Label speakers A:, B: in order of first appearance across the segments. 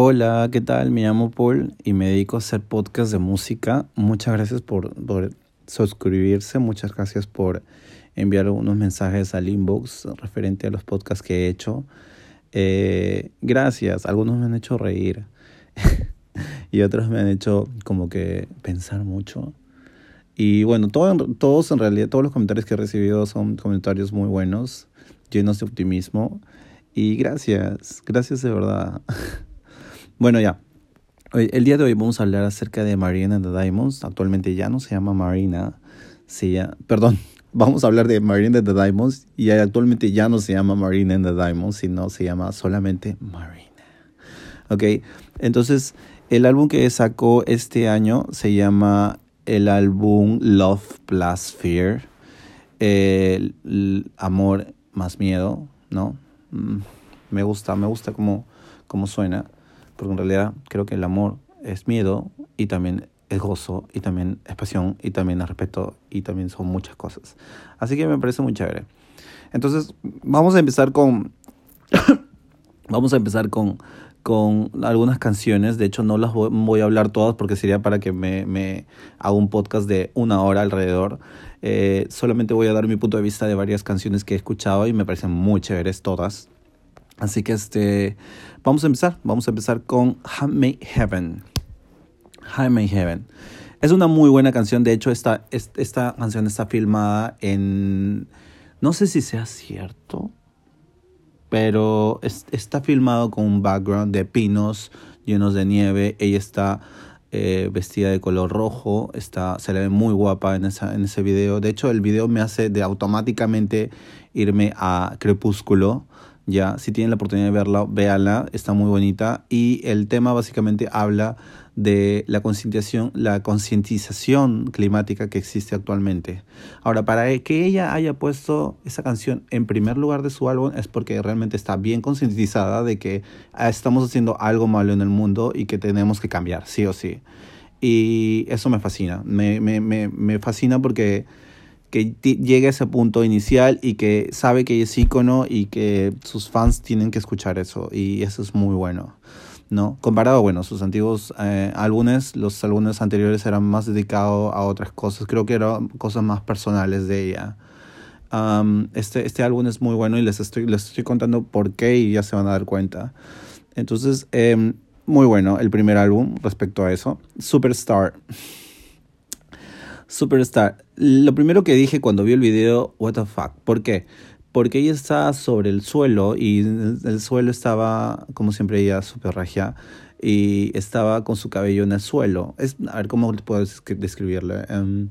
A: Hola, ¿qué tal? Me llamo Paul y me dedico a hacer podcast de música. Muchas gracias por, suscribirse, muchas gracias por enviar unos mensajes al inbox referente a los podcasts que he hecho. Eh, gracias, algunos me han hecho reír y otros me han hecho como que pensar mucho. Y bueno, todos en realidad, todos los comentarios que he recibido son comentarios muy buenos, llenos de optimismo. Y gracias, gracias de verdad. bueno, ya. El día de hoy vamos a hablar acerca de Marina and the Diamonds. Actualmente ya no se llama Marina, se llama, perdón, vamos a hablar de Marina and the Diamonds y actualmente ya no se llama Marina and the Diamonds, sino se llama solamente Marina. Ok, entonces el álbum que sacó este año se llama el álbum Love Plus Fear. Amor más miedo, ¿no? Mm, me gusta, me gusta cómo, cómo suena, porque en realidad creo que el amor es miedo y también es gozo y también es pasión y también es respeto y también son muchas cosas. Así que me parece muy chévere. Entonces, vamos a empezar con... vamos a empezar con con algunas canciones. De hecho, no las voy, a hablar todas porque sería para que me, me haga un podcast de una hora alrededor. Eh, solamente voy a dar mi punto de vista de varias canciones que he escuchado y me parecen muy chéveres todas. Así que este, vamos a empezar. Vamos a empezar con Handmade Heaven. Handmade Heaven. Es una muy buena canción. De hecho, esta, esta canción está filmada en... No sé si sea cierto, pero está filmado con un background de pinos llenos de nieve. Ella está eh, vestida de color rojo, está, se le ve muy guapa en, esa, en ese video. De hecho, el video me hace de automáticamente irme a Crepúsculo. Ya, si tienen la oportunidad de verla, véanla, está muy bonita. Y el tema básicamente habla de la concientización, la concientización climática que existe actualmente. Ahora, para que ella haya puesto esa canción en primer lugar de su álbum es porque realmente está bien concientizada de que estamos haciendo algo malo en el mundo y que tenemos que cambiar, sí o sí. Y eso me fascina, me, me, me, me fascina porque que llegue a ese punto inicial y que sabe que es ícono y que sus fans tienen que escuchar eso y eso es muy bueno. ¿no? Comparado, bueno, sus antiguos eh, álbumes, los álbumes anteriores eran más dedicados a otras cosas, creo que eran cosas más personales de ella. este, este álbum es muy bueno y les estoy, les estoy contando por qué y ya se van a dar cuenta. Entonces, em, muy bueno el primer álbum respecto a eso. Superstar. Superstar. Lo primero que dije cuando vi el video, what the fuck. ¿Por qué? porque ella estaba sobre el suelo y el, suelo estaba, como siempre, ella súper regia y estaba con su cabello en el suelo. Es, a ver cómo puedo describirle. Em,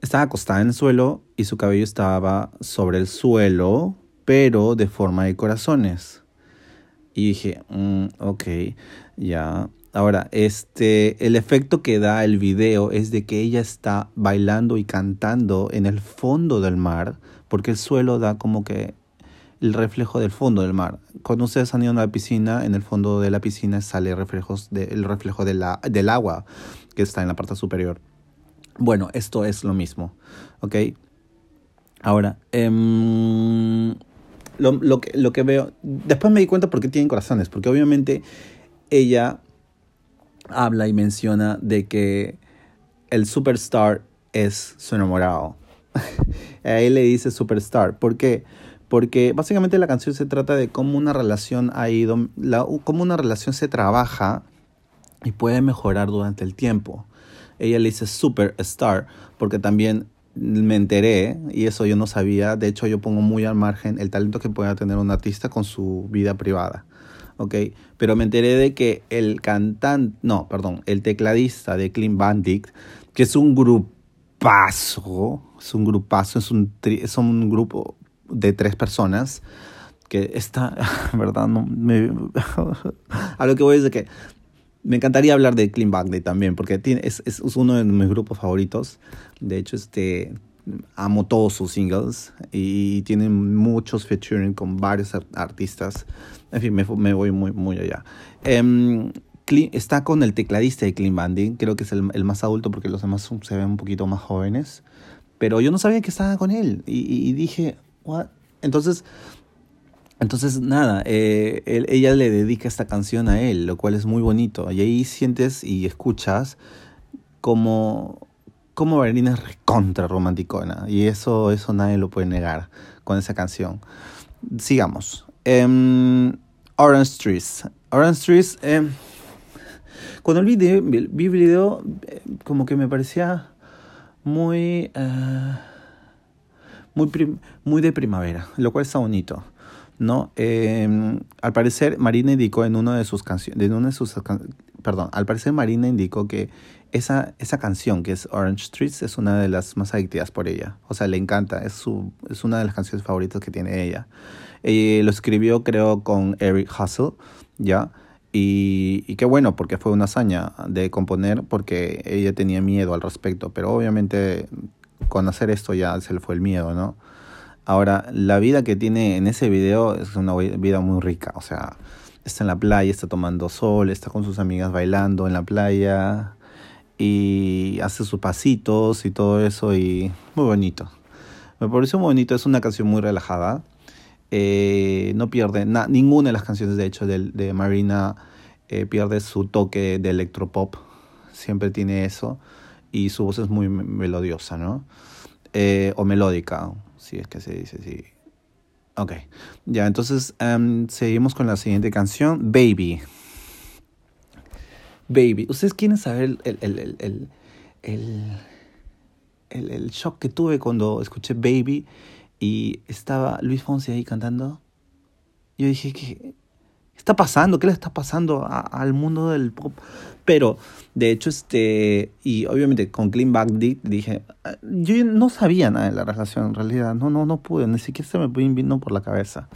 A: estaba acostada en el suelo y su cabello estaba sobre el suelo, pero de forma de corazones. Y dije, mm, ok, ya. Ahora, este, el efecto que da el video es de que ella está bailando y cantando en el fondo del mar porque el suelo da como que el reflejo del fondo del mar. Cuando ustedes han ido a la piscina, en el fondo de la piscina sale reflejos de, el reflejo de la, del agua que está en la parte superior. Bueno, esto es lo mismo, ¿ok? Ahora, em, lo, lo, que, lo que veo, después me di cuenta por qué tienen corazones, porque obviamente ella habla y menciona de que el superstar es su enamorado. a él le dice superstar. ¿Por qué? Porque básicamente la canción se trata de cómo una relación ha ido, cómo una relación se trabaja y puede mejorar durante el tiempo. Ella le dice superstar porque también me enteré, y eso yo no sabía, de hecho yo pongo muy al margen el talento que pueda tener un artista con su vida privada. ¿Ok? Pero me enteré de que el cantante, no, perdón, el tecladista de Clean Bandit, que es un grupazo, es un grupazo, es un, es un grupo de tres personas que está, ¿verdad? No, me, a lo que voy es de que me encantaría hablar de Clean Bandit también, porque tiene, es, es, uno de mis grupos favoritos. De hecho, este, amo todos sus singles y tiene muchos featuring con varios artistas. En fin, me, me voy muy, muy allá. Um, está con el tecladista de Clean Bandit, creo que es el, más adulto porque los demás se ven un poquito más jóvenes. Pero yo no sabía que estaba con él y, dije, ¿what? Entonces, Entonces, nada, eh, ella le dedica esta canción a él, lo cual es muy bonito. Y ahí sientes y escuchas como, como Marina es recontra romanticona. Y eso, eso nadie lo puede negar con esa canción. Sigamos. Em, Orange Trees. Orange Trees. Eh, cuando vi, el video, eh, como que me parecía muy. Eh, muy, muy de primavera, lo cual está bonito. ¿no? Em, al parecer, Marina indicó en de sus una de sus, perdón, al parecer Marina indicó que esa, esa canción, que es Orange Streets, es una de las más adictivas por ella. O sea, le encanta, es, su, es una de las canciones favoritas que tiene ella. Eh, lo escribió, creo, con Eric Hustle, ¿ya? Y, y, qué bueno, porque fue una hazaña de componer, porque ella tenía miedo al respecto, pero obviamente con hacer esto ya se le fue el miedo, ¿no? Ahora, la vida que tiene en ese video es una vida muy rica, o sea, está en la playa, está tomando sol, está con sus amigas bailando en la playa y hace sus pasitos y todo eso y muy bonito. Me pareció muy bonito, es una canción muy relajada. Eh, no pierde, ninguna de las canciones de hecho de, de Marina eh, pierde su toque de electropop, siempre tiene eso y su voz es muy melodiosa, ¿no? Eh, o melódica, si es que se dice así. Ok, ya, entonces um, seguimos con la siguiente canción, Baby. Baby. ¿Ustedes quieren saber el, el, el, el, shock que tuve cuando escuché Baby y estaba Luis Fonsi ahí cantando? Yo dije, que está pasando? ¿Qué le está pasando al mundo del pop? Pero, de hecho, este, y obviamente con Clean Back dije, ah, yo no sabía nada de la relación en realidad, no, no, no pude, ni siquiera se me vino por la cabeza.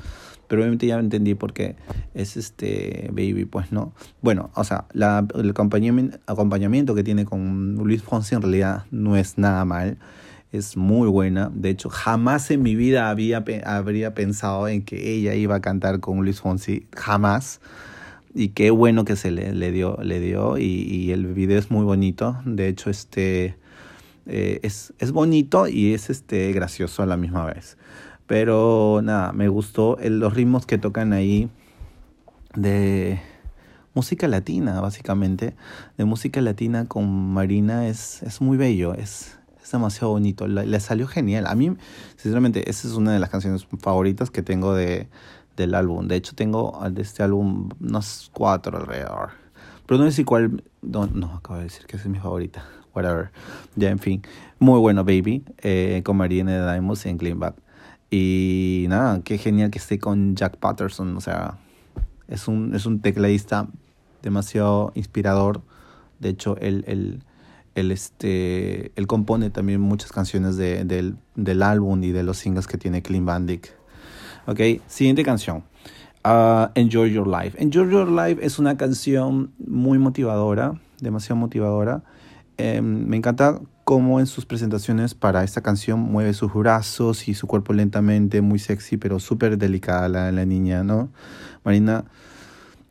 A: Pero obviamente ya entendí por qué es este Baby, pues no. Bueno, o sea, la, el acompañamiento, que tiene con Luis Fonsi en realidad no es nada mal es muy buena. De hecho, jamás en mi vida había, habría pensado en que ella iba a cantar con Luis Fonsi. Jamás. Y qué bueno que se le, le dio, le dio. Y, el video es muy bonito. De hecho, este eh, es, es bonito y es este gracioso a la misma vez. Pero nada, me gustó los ritmos que tocan ahí de música latina, básicamente. De música latina con Marina es, es muy bello. Es, demasiado bonito, le, salió genial. A mí, sinceramente, esa es una de las canciones favoritas que tengo de, del álbum. De hecho, tengo de este álbum unos cuatro alrededor. Pero no sé cuál... No, no, acabo de decir que esa es mi favorita. Whatever. Ya, en fin. Muy bueno, Baby. Eh, con Marina de Diamonds en Cleanback. Y nada, qué genial que esté con Jack Patterson. O sea, es un, es un tecladista demasiado inspirador. De hecho, el, el, él, este, él compone también muchas canciones de, del, del, álbum y de los singles que tiene Clean Bandit. Ok, siguiente canción. Uh, Enjoy Your Life. Enjoy Your Life es una canción muy motivadora, demasiado motivadora. Em, me encanta cómo en sus presentaciones para esta canción mueve sus brazos y su cuerpo lentamente, muy sexy, pero súper delicada la, la niña, ¿no? Marina,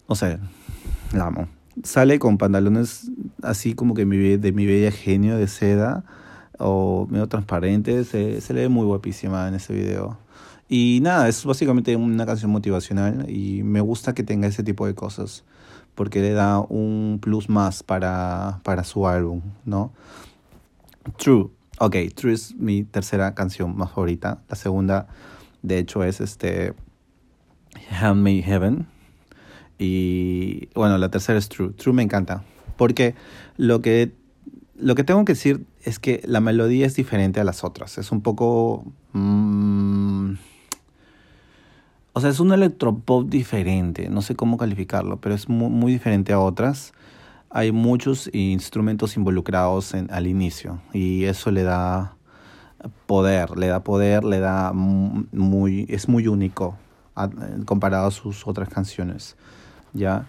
A: o sea, la amo sale con pantalones así como que de mi bella genio de seda o medio transparente, se, se le ve muy guapísima en ese video. Y nada, es básicamente una canción motivacional y me gusta que tenga ese tipo de cosas porque le da un plus más para, para su álbum, ¿no? True. Ok, True es mi tercera canción más favorita. La segunda, de hecho, es este Handmade Heaven y bueno, la tercera es True. True me encanta. Porque lo que, lo que tengo que decir es que la melodía es diferente a las otras. Es un poco... Mm, o sea, es un electropop diferente. No sé cómo calificarlo, pero es muy diferente a otras. Hay muchos instrumentos involucrados en, al inicio. Y eso le da poder. Le da poder, le da muy... Es muy único comparado a sus otras canciones. ¿ya?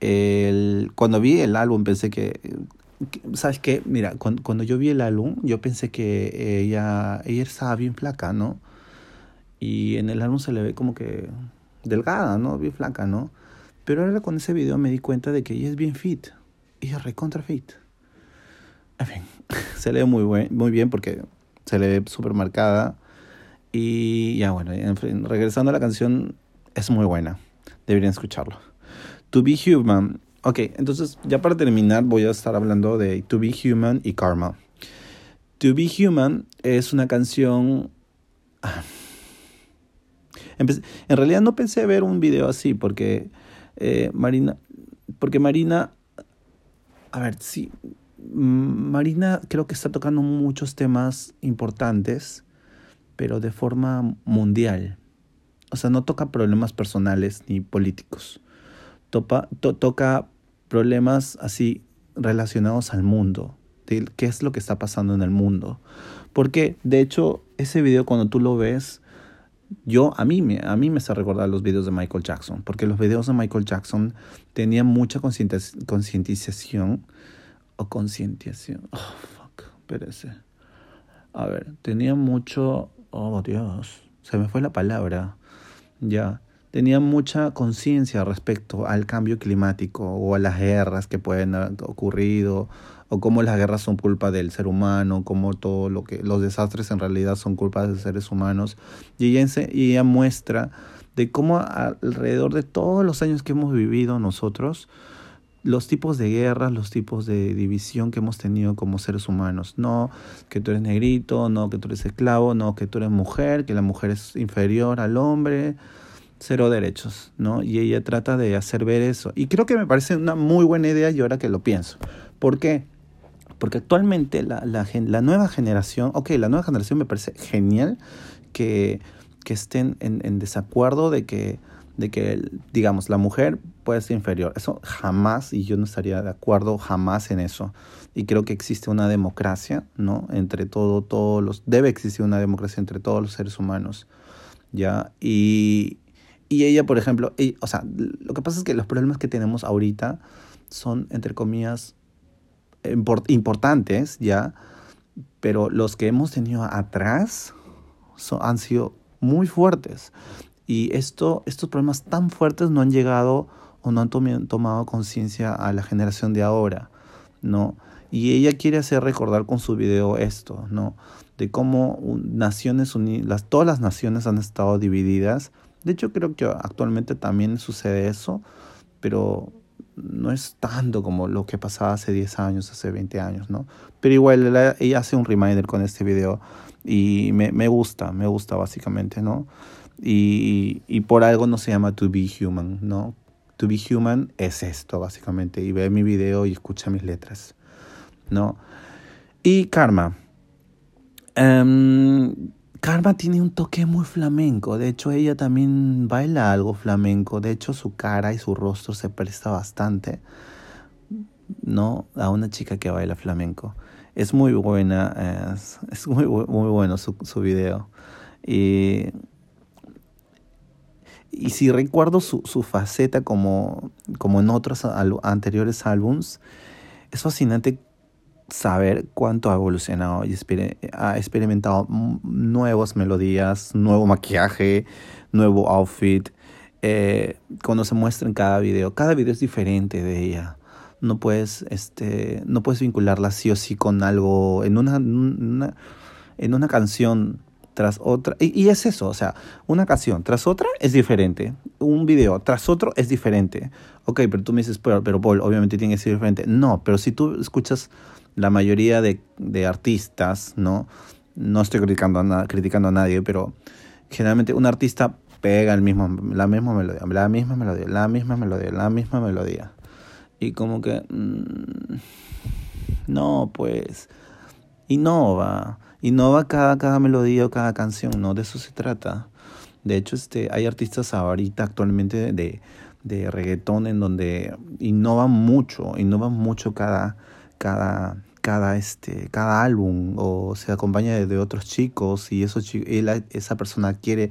A: El, cuando vi el álbum pensé que, ¿sabes qué? Mira, cuando, cuando, yo vi el álbum, yo pensé que ella, ella estaba bien flaca, ¿no? Y en el álbum se le ve como que delgada, ¿no? Bien flaca, ¿no? Pero ahora con ese video me di cuenta de que ella es bien fit. Ella es recontra fit. En fin, se le ve muy, muy bien porque se le ve súper marcada. Y ya bueno, regresando a la canción, es muy buena. Deberían escucharlo. To Be Human. Ok, entonces ya para terminar voy a estar hablando de To Be Human y Karma. To Be Human es una canción... Ah, en realidad no pensé ver un video así porque eh, Marina... Porque Marina... A ver, sí. Marina creo que está tocando muchos temas importantes, pero de forma mundial. O sea, no toca problemas personales ni políticos. toca problemas así relacionados al mundo, qué es lo que está pasando en el mundo. Porque, de hecho, ese video cuando tú lo ves, yo, a mí, me, a mí me hace recordar los videos de Michael Jackson, porque los videos de Michael Jackson tenían mucha concientización o concientización. Oh, fuck, espérese. A ver, tenía mucho. Oh, Dios, se me fue la palabra. Ya. Tenía mucha conciencia respecto al cambio climático o a las guerras que pueden haber ocurrido o cómo las guerras son culpa del ser humano, cómo todo lo que los desastres en realidad son culpa de seres humanos y ella, y ella muestra de cómo alrededor de todos los años que hemos vivido nosotros los tipos de guerras, los tipos de división que hemos tenido como seres humanos. No que tú eres negrito, no que tú eres esclavo, no que tú eres mujer, que la mujer es inferior al hombre, cero derechos, ¿no? Y ella trata de hacer ver eso. Y creo que me parece una muy buena idea y ahora que lo pienso. ¿Por qué? Porque actualmente la, la, la nueva generación, ok, la nueva generación me parece genial que, que estén en, en desacuerdo de que de que, digamos, la mujer puede ser inferior. Eso jamás, y yo no estaría de acuerdo jamás en eso. Y creo que existe una democracia, ¿no? Entre todo, todos los... Debe existir una democracia entre todos los seres humanos, ¿ya? Y, y ella, por ejemplo, o sea, lo que pasa es que los problemas que tenemos ahorita son, entre comillas, importantes, ¿ya? Pero los que hemos tenido atrás son, han sido muy fuertes. Y esto, estos problemas tan fuertes no han llegado o no han tomado conciencia a la generación de ahora, ¿no? Y ella quiere hacer recordar con su video esto, ¿no? De cómo Naciones Unidas, todas las naciones han estado divididas. De hecho, creo que actualmente también sucede eso, pero no es tanto como lo que pasaba hace 10 años, hace 20 años, ¿no? Pero igual ella hace un reminder con este video y me, me gusta, me gusta básicamente, ¿no? Y, y por algo no se llama To Be Human, ¿no? To Be Human es esto, básicamente. Y ve mi video y escucha mis letras, ¿no? Y Karma. Um, Karma tiene un toque muy flamenco. De hecho, ella también baila algo flamenco. De hecho, su cara y su rostro se presta bastante, ¿no? A una chica que baila flamenco. Es muy buena, es, es muy, muy bueno su, su video. Y y si recuerdo su, su faceta como, como en otros anteriores álbums, es fascinante saber cuánto ha evolucionado y ha experimentado nuevas melodías, nuevo maquillaje, nuevo outfit. Eh, cuando se muestra en cada video, cada video es diferente de ella. No puedes, este, no puedes vincularla sí o sí con algo. En una, en una canción tras otra. Y, es eso, o sea, una canción tras otra es diferente. Un video tras otro es diferente. Ok, pero tú me dices, pero, pero Paul, obviamente tiene que ser diferente. No, pero si tú escuchas la mayoría de, de artistas, ¿no? No estoy criticando a, criticando a nadie, pero generalmente un artista pega el mismo, la misma melodía, la misma melodía, la misma melodía, la misma melodía. Y como que... Mmm, no, pues... Innova innova cada, cada melodía o cada canción, no de eso se trata. De hecho, este, hay artistas ahorita actualmente de, de reggaetón en donde innovan mucho, innovan mucho cada, cada, cada, este, cada álbum o se acompaña de, otros chicos y esos, esa persona quiere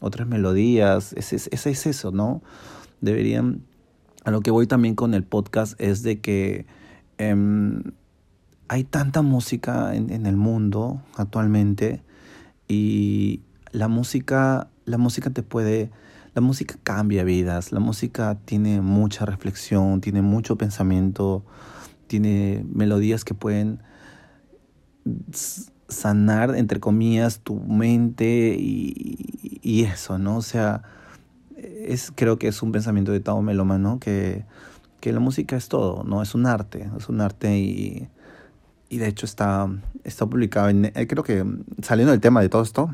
A: otras melodías. Es, es, es, eso, ¿no? Deberían... A lo que voy también con el podcast es de que... Em, hay tanta música en, el mundo actualmente y la música, la música te puede, la música cambia vidas, la música tiene mucha reflexión, tiene mucho pensamiento, tiene melodías que pueden sanar, entre comillas, tu mente y, y eso, ¿no? O sea, es, creo que es un pensamiento de Tao Melomano que, que la música es todo, ¿no? Es un arte, es un arte y, y de hecho está, está publicado en, eh, creo que saliendo del tema de todo esto,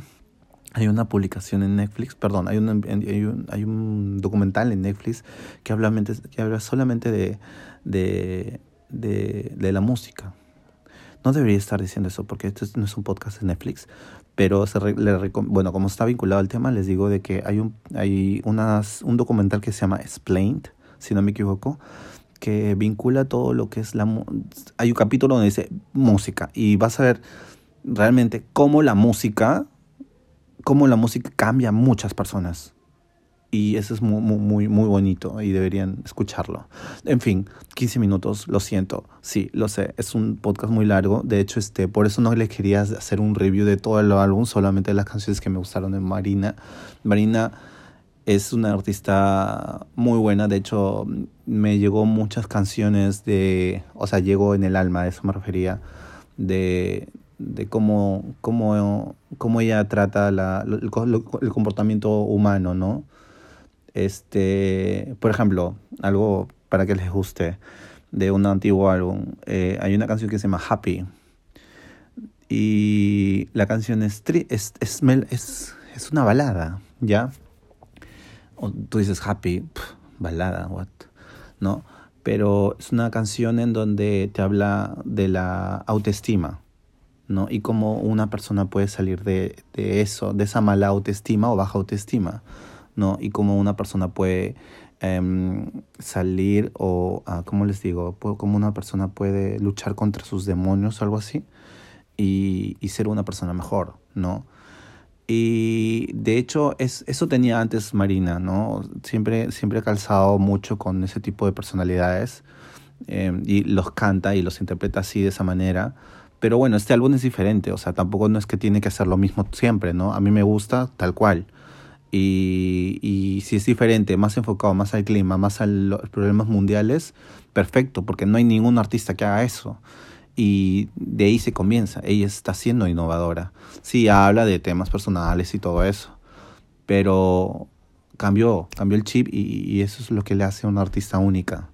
A: hay una publicación en Netflix, perdón, hay, hay, un, hay un documental en Netflix que habla, que habla solamente de, de, de, de la música. No debería estar diciendo eso porque esto no es un podcast de Netflix, pero se le, bueno, como está vinculado al tema, les digo de que hay un hay unas, un documental que se llama Explained, si no me equivoco, que vincula todo lo que es la hay un capítulo donde dice música y vas a ver realmente cómo la música cómo la música cambia a muchas personas y eso es muy, muy, muy bonito y deberían escucharlo. En fin, 15 minutos, lo siento. Sí, lo sé, es un podcast muy largo. De hecho, este, por eso no les quería hacer un review de todo el álbum, solamente las canciones que me gustaron de Marina. Marina es una artista muy buena, de hecho, me llegó muchas canciones de, o sea, llegó en el alma, a eso me refería, de, de cómo, cómo, cómo ella trata la, el comportamiento humano, ¿no? Este, por ejemplo, algo para que les guste de un antiguo álbum. Eh, hay una canción que se llama Happy. Y la canción es, es, es, es, es una balada, ¿ya? O tú dices Happy, balada, what? ¿No? Pero es una canción en donde te habla de la autoestima, ¿no? Y cómo una persona puede salir de, de eso, de esa mala autoestima o baja autoestima. ¿No? Y cómo una persona puede em, salir o, uh, ¿cómo les digo? Cómo una persona puede luchar contra sus demonios algo así y, y ser una persona mejor, ¿no? Y de hecho es, eso tenía antes Marina, ¿no? Siempre, siempre calzado mucho con ese tipo de personalidades em, y los canta y los interpreta así de esa manera. Pero bueno, este álbum es diferente, o sea, tampoco no es que tiene que hacer lo mismo siempre, ¿no? A mí me gusta tal cual. Y, y, si es diferente, más enfocado, más al clima, más a los problemas mundiales, perfecto, porque no hay ningún artista que haga eso. Y de ahí se comienza. Ella está siendo innovadora. Sí, habla de temas personales y todo eso. Pero cambió, cambió el chip y, y eso es lo que le hace a una artista única.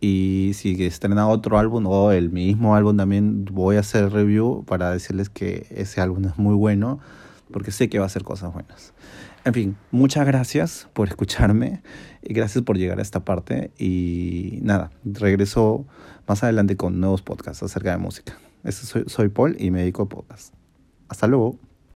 A: Y si estrena otro álbum o el mismo álbum también voy a hacer review para decirles que ese álbum es muy bueno porque sé que va a hacer cosas buenas. En fin, muchas gracias por escucharme y gracias por llegar a esta parte. Y nada, regreso más adelante con nuevos podcasts acerca de música. Soy, soy Paul y me dedico a podcasts. Hasta luego.